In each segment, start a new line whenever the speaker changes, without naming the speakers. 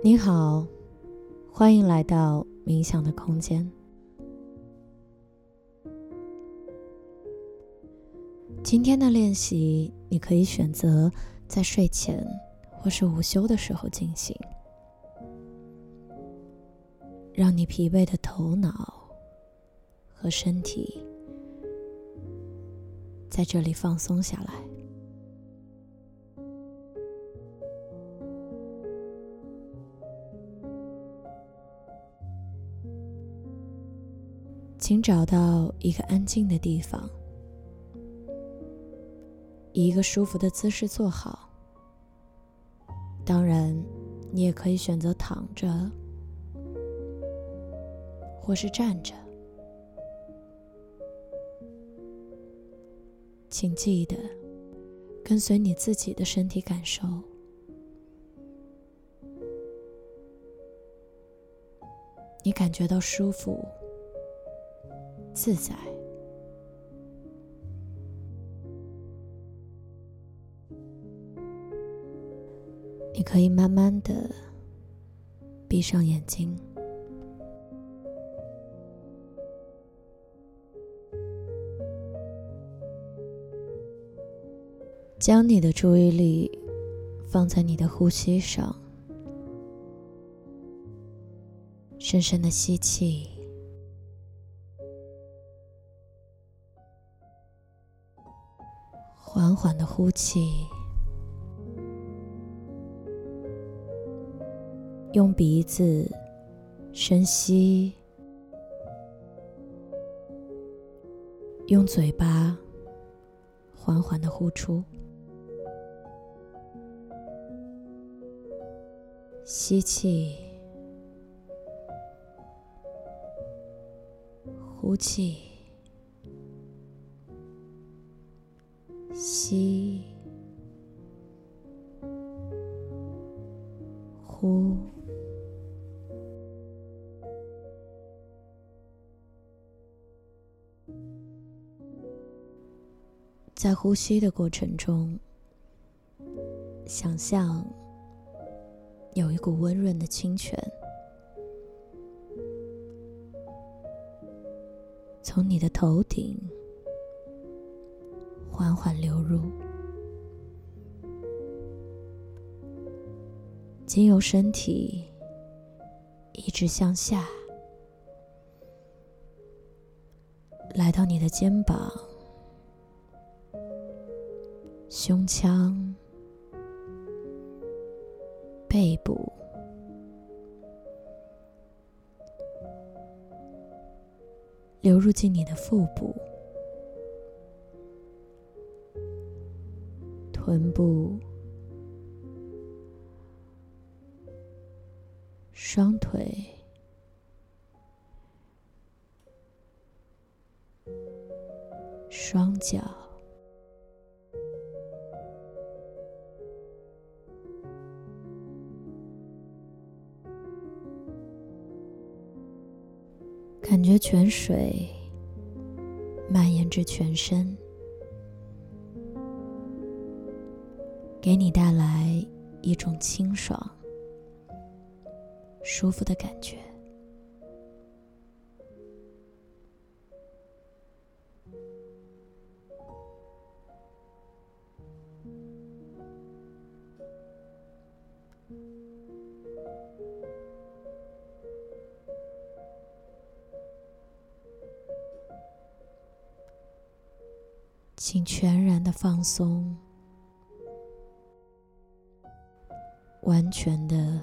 你好，欢迎来到冥想的空间。今天的练习，你可以选择在睡前或是午休的时候进行，让你疲惫的头脑和身体在这里放松下来。请找到一个安静的地方，以一个舒服的姿势坐好。当然，你也可以选择躺着，或是站着。请记得跟随你自己的身体感受，你感觉到舒服。自在，你可以慢慢的闭上眼睛，将你的注意力放在你的呼吸上，深深的吸气。缓缓的呼气，用鼻子深吸，用嘴巴缓缓的呼出。吸气，呼气。呼，在呼吸的过程中，想象有一股温润的清泉从你的头顶。缓缓流入，经由身体一直向下，来到你的肩膀、胸腔、背部，流入进你的腹部。臀部、双腿、双脚，感觉泉水蔓延至全身。给你带来一种清爽、舒服的感觉。请全然的放松。完全的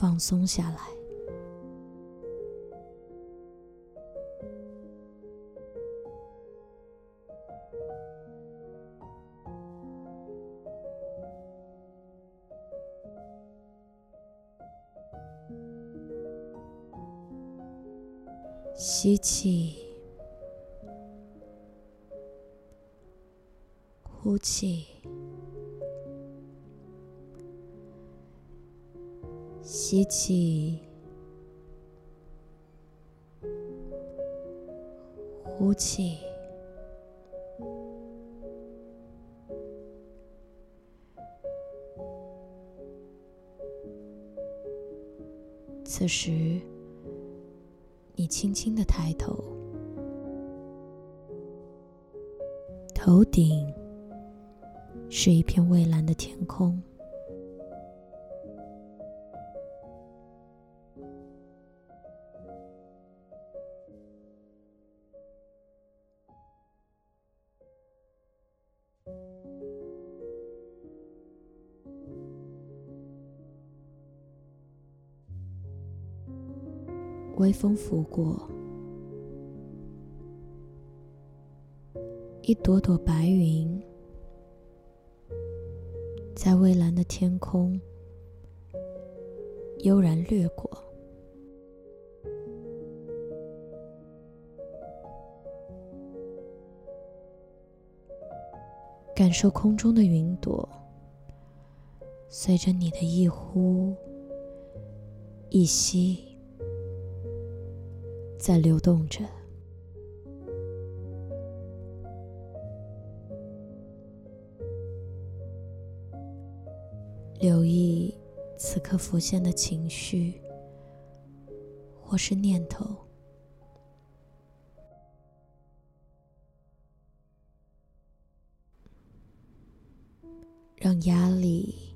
放松下来，吸气，呼气。吸气，呼气，此时，你轻轻的抬头，头顶是一片蔚蓝的天空。微风拂过，一朵朵白云在蔚蓝的天空悠然掠过，感受空中的云朵随着你的一呼一吸。在流动着，留意此刻浮现的情绪或是念头，让压力、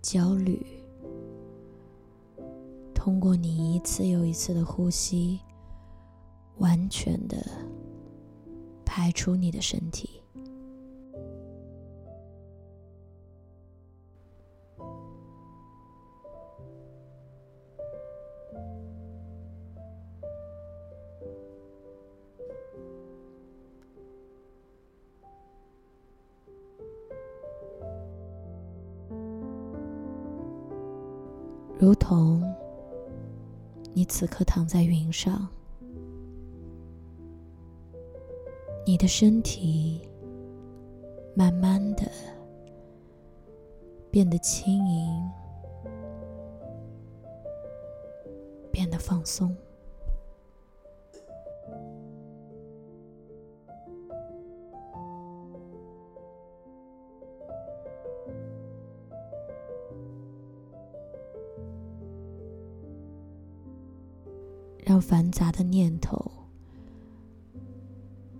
焦虑。通过你一次又一次的呼吸，完全的排出你的身体。如同。你此刻躺在云上，你的身体慢慢的变得轻盈，变得放松。让繁杂的念头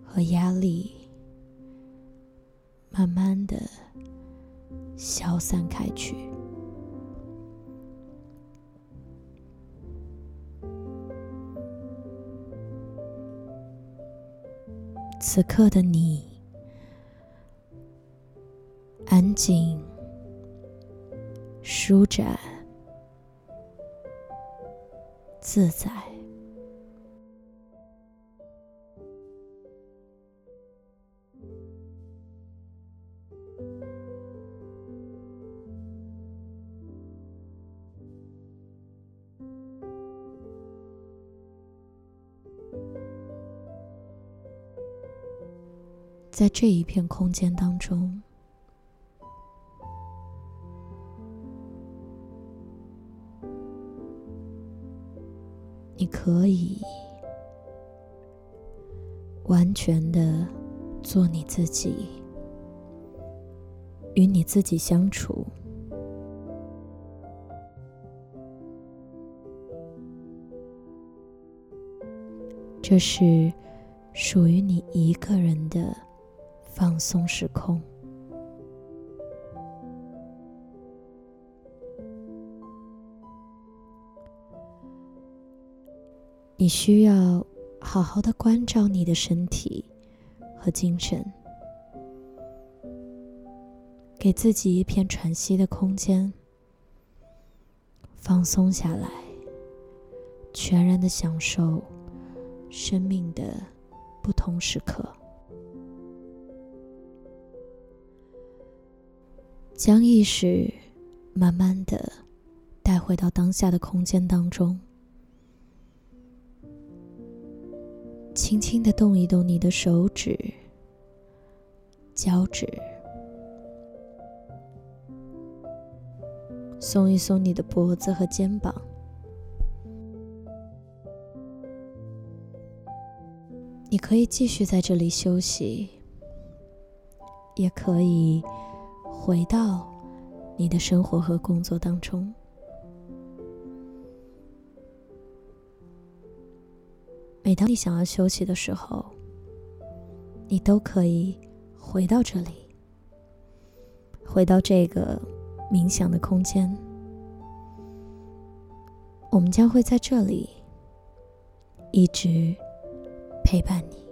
和压力慢慢的消散开去。此刻的你，安静、舒展、自在。在这一片空间当中，你可以完全的做你自己，与你自己相处。这是属于你一个人的。放松时空，你需要好好的关照你的身体和精神，给自己一片喘息的空间，放松下来，全然的享受生命的不同时刻。将意识慢慢的带回到当下的空间当中，轻轻的动一动你的手指、脚趾，松一松你的脖子和肩膀。你可以继续在这里休息，也可以。回到你的生活和工作当中。每当你想要休息的时候你都可以回到这里回到这个冥想的空间。我们将会在这里一直陪伴你。